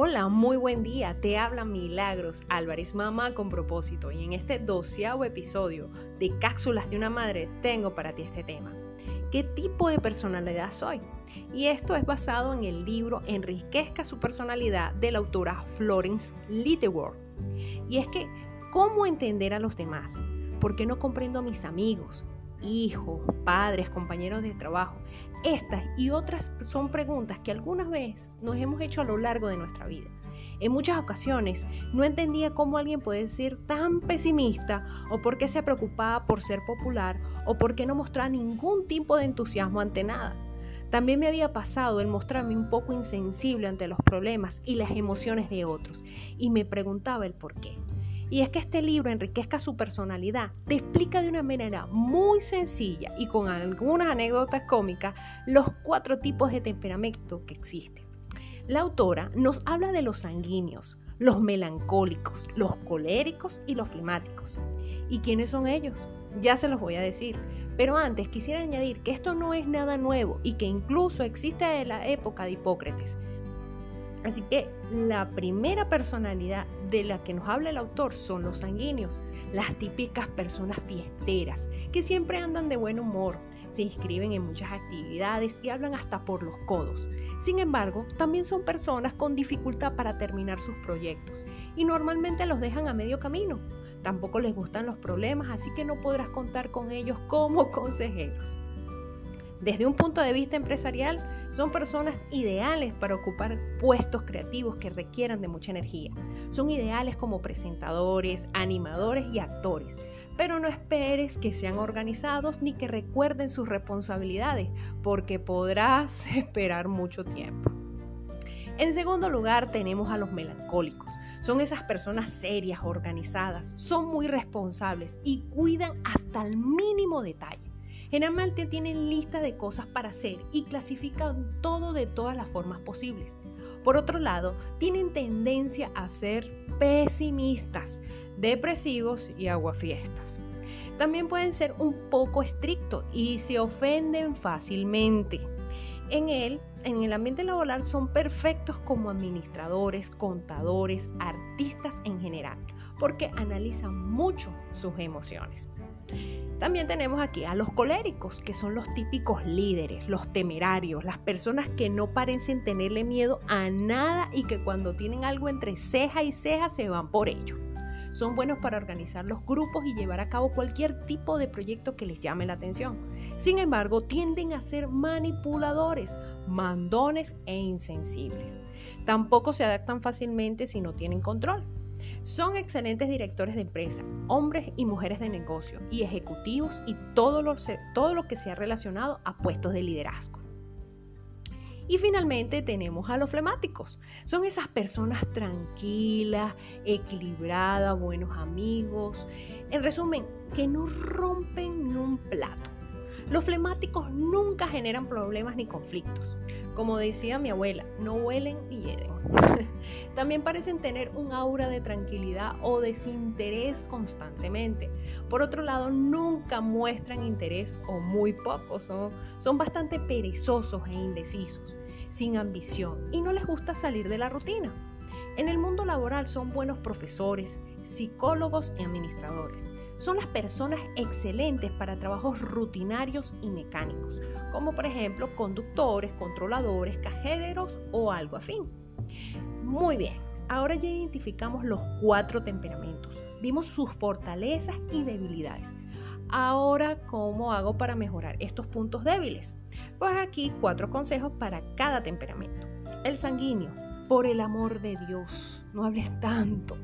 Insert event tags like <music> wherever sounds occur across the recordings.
Hola, muy buen día. Te habla Milagros Álvarez, mamá con propósito. Y en este doceavo episodio de Cápsulas de una Madre tengo para ti este tema. ¿Qué tipo de personalidad soy? Y esto es basado en el libro Enriquezca su personalidad de la autora Florence Littleworth. Y es que, ¿cómo entender a los demás? ¿Por qué no comprendo a mis amigos? Hijos, padres, compañeros de trabajo. Estas y otras son preguntas que algunas veces nos hemos hecho a lo largo de nuestra vida. En muchas ocasiones no entendía cómo alguien puede ser tan pesimista o por qué se preocupaba por ser popular o por qué no mostraba ningún tipo de entusiasmo ante nada. También me había pasado el mostrarme un poco insensible ante los problemas y las emociones de otros y me preguntaba el por qué. Y es que este libro enriquezca su personalidad, te explica de una manera muy sencilla y con algunas anécdotas cómicas los cuatro tipos de temperamento que existen. La autora nos habla de los sanguíneos, los melancólicos, los coléricos y los flemáticos. ¿Y quiénes son ellos? Ya se los voy a decir. Pero antes quisiera añadir que esto no es nada nuevo y que incluso existe de la época de Hipócrates. Así que la primera personalidad de la que nos habla el autor son los sanguíneos, las típicas personas fiesteras, que siempre andan de buen humor, se inscriben en muchas actividades y hablan hasta por los codos. Sin embargo, también son personas con dificultad para terminar sus proyectos y normalmente los dejan a medio camino. Tampoco les gustan los problemas, así que no podrás contar con ellos como <laughs> consejeros. Desde un punto de vista empresarial, son personas ideales para ocupar puestos creativos que requieran de mucha energía. Son ideales como presentadores, animadores y actores. Pero no esperes que sean organizados ni que recuerden sus responsabilidades, porque podrás <laughs> esperar mucho tiempo. En segundo lugar tenemos a los melancólicos. Son esas personas serias, organizadas, son muy responsables y cuidan hasta el mínimo detalle. Generalmente tienen lista de cosas para hacer y clasifican todo de todas las formas posibles. Por otro lado, tienen tendencia a ser pesimistas, depresivos y aguafiestas. También pueden ser un poco estrictos y se ofenden fácilmente. En él, en el ambiente laboral son perfectos como administradores, contadores, artistas en general, porque analizan mucho sus emociones. También tenemos aquí a los coléricos, que son los típicos líderes, los temerarios, las personas que no parecen tenerle miedo a nada y que cuando tienen algo entre ceja y ceja se van por ello. Son buenos para organizar los grupos y llevar a cabo cualquier tipo de proyecto que les llame la atención. Sin embargo, tienden a ser manipuladores, mandones e insensibles. Tampoco se adaptan fácilmente si no tienen control. Son excelentes directores de empresa, hombres y mujeres de negocio y ejecutivos y todo lo, todo lo que sea relacionado a puestos de liderazgo. Y finalmente tenemos a los flemáticos. Son esas personas tranquilas, equilibradas, buenos amigos. En resumen, que no rompen ni un plato. Los flemáticos nunca generan problemas ni conflictos. Como decía mi abuela, no huelen ni hieden. <laughs> También parecen tener un aura de tranquilidad o desinterés constantemente. Por otro lado, nunca muestran interés o muy poco. Son, son bastante perezosos e indecisos, sin ambición y no les gusta salir de la rutina. En el mundo laboral son buenos profesores, psicólogos y administradores son las personas excelentes para trabajos rutinarios y mecánicos, como por ejemplo conductores, controladores, cajeros o algo afín. Muy bien, ahora ya identificamos los cuatro temperamentos, vimos sus fortalezas y debilidades. Ahora, ¿cómo hago para mejorar estos puntos débiles? Pues aquí cuatro consejos para cada temperamento. El sanguíneo, por el amor de Dios, no hables tanto.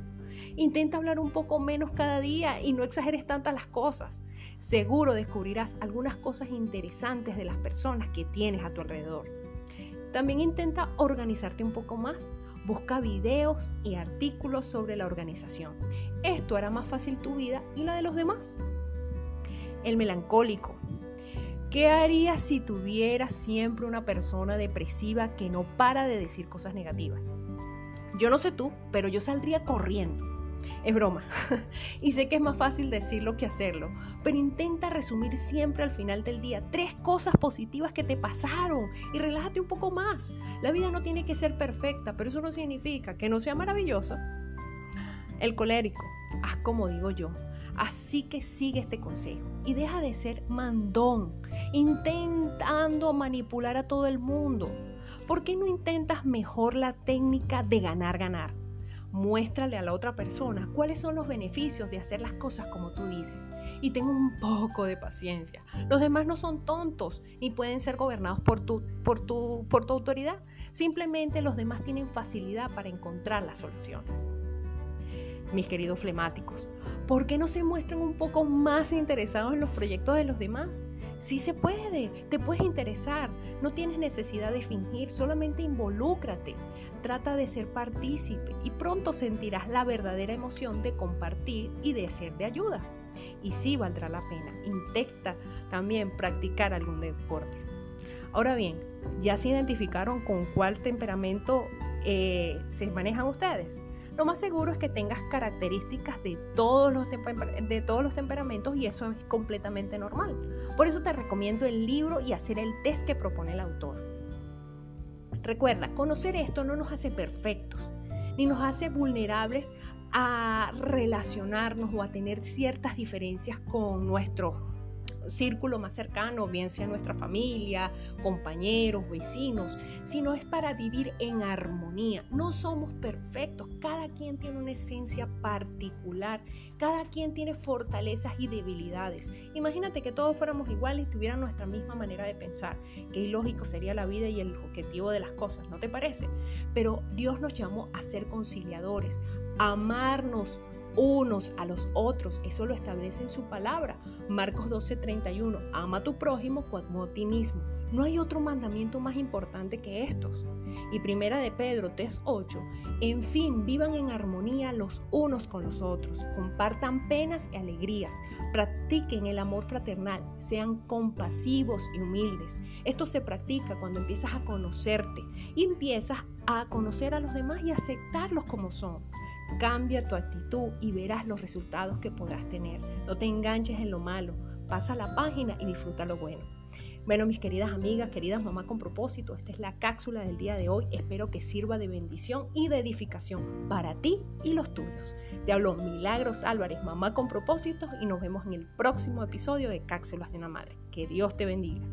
Intenta hablar un poco menos cada día y no exageres tantas las cosas. Seguro descubrirás algunas cosas interesantes de las personas que tienes a tu alrededor. También intenta organizarte un poco más. Busca videos y artículos sobre la organización. Esto hará más fácil tu vida y la de los demás. El melancólico. ¿Qué harías si tuvieras siempre una persona depresiva que no para de decir cosas negativas? Yo no sé tú, pero yo saldría corriendo Es broma. <laughs> y sé que es más fácil decirlo que hacerlo, pero intenta resumir siempre al final del día tres cosas positivas que te pasaron y relájate un poco más. La vida no tiene que ser perfecta, pero eso no significa que no sea maravillosa. El colérico, haz como digo yo. Así que sigue este consejo y deja de ser mandón, intentando manipular a todo el mundo. ¿Por qué no intentas mejor la técnica de ganar, ganar? Muéstrale a la otra persona cuáles son los beneficios de hacer las cosas como tú dices. Y ten un poco de paciencia. Los demás no son tontos ni pueden ser gobernados por tu, por tu, por tu autoridad. Simplemente los demás tienen facilidad para encontrar las soluciones. Mis queridos flemáticos, ¿por qué no se muestran un poco más interesados en los proyectos de los demás? Sí se puede, te puedes interesar, no tienes necesidad de fingir, solamente involúcrate, trata de ser partícipe y pronto sentirás la verdadera emoción de compartir y de ser de ayuda. Y sí valdrá la pena, intenta también practicar algún deporte. Ahora bien, ¿ya se identificaron con cuál temperamento eh, se manejan ustedes? Lo más seguro es que tengas características de todos los, de todos los temperamentos y eso es completamente normal. Por eso te recomiendo el libro y hacer el test que propone el autor. Recuerda, conocer esto no nos hace perfectos, ni nos hace vulnerables a relacionarnos o a tener ciertas diferencias con nuestros círculo más cercano, bien sea nuestra familia, compañeros, vecinos, sino es para vivir en armonía. No somos perfectos, cada quien tiene una esencia particular, cada quien tiene fortalezas y debilidades. Imagínate que todos fuéramos iguales y tuvieran nuestra misma manera de pensar. Qué ilógico sería la vida y el objetivo de las cosas, ¿no te parece? Pero Dios nos llamó a ser conciliadores, amarnos unos a los otros. Eso lo establece en su palabra. Marcos 12:31. Ama a tu prójimo como a ti mismo. No hay otro mandamiento más importante que estos. Y primera de Pedro 3:8. En fin, vivan en armonía los unos con los otros. Compartan penas y alegrías. Practiquen el amor fraternal. Sean compasivos y humildes. Esto se practica cuando empiezas a conocerte y empiezas a conocer a los demás y aceptarlos como son. Cambia tu actitud y verás los resultados que podrás tener. No te enganches en lo malo. Pasa la página y disfruta lo bueno. Bueno, mis queridas amigas, queridas mamás con propósito, esta es la cápsula del día de hoy. Espero que sirva de bendición y de edificación para ti y los tuyos. Te hablo Milagros Álvarez, mamá con propósito, y nos vemos en el próximo episodio de Cápsulas de una Madre. Que Dios te bendiga.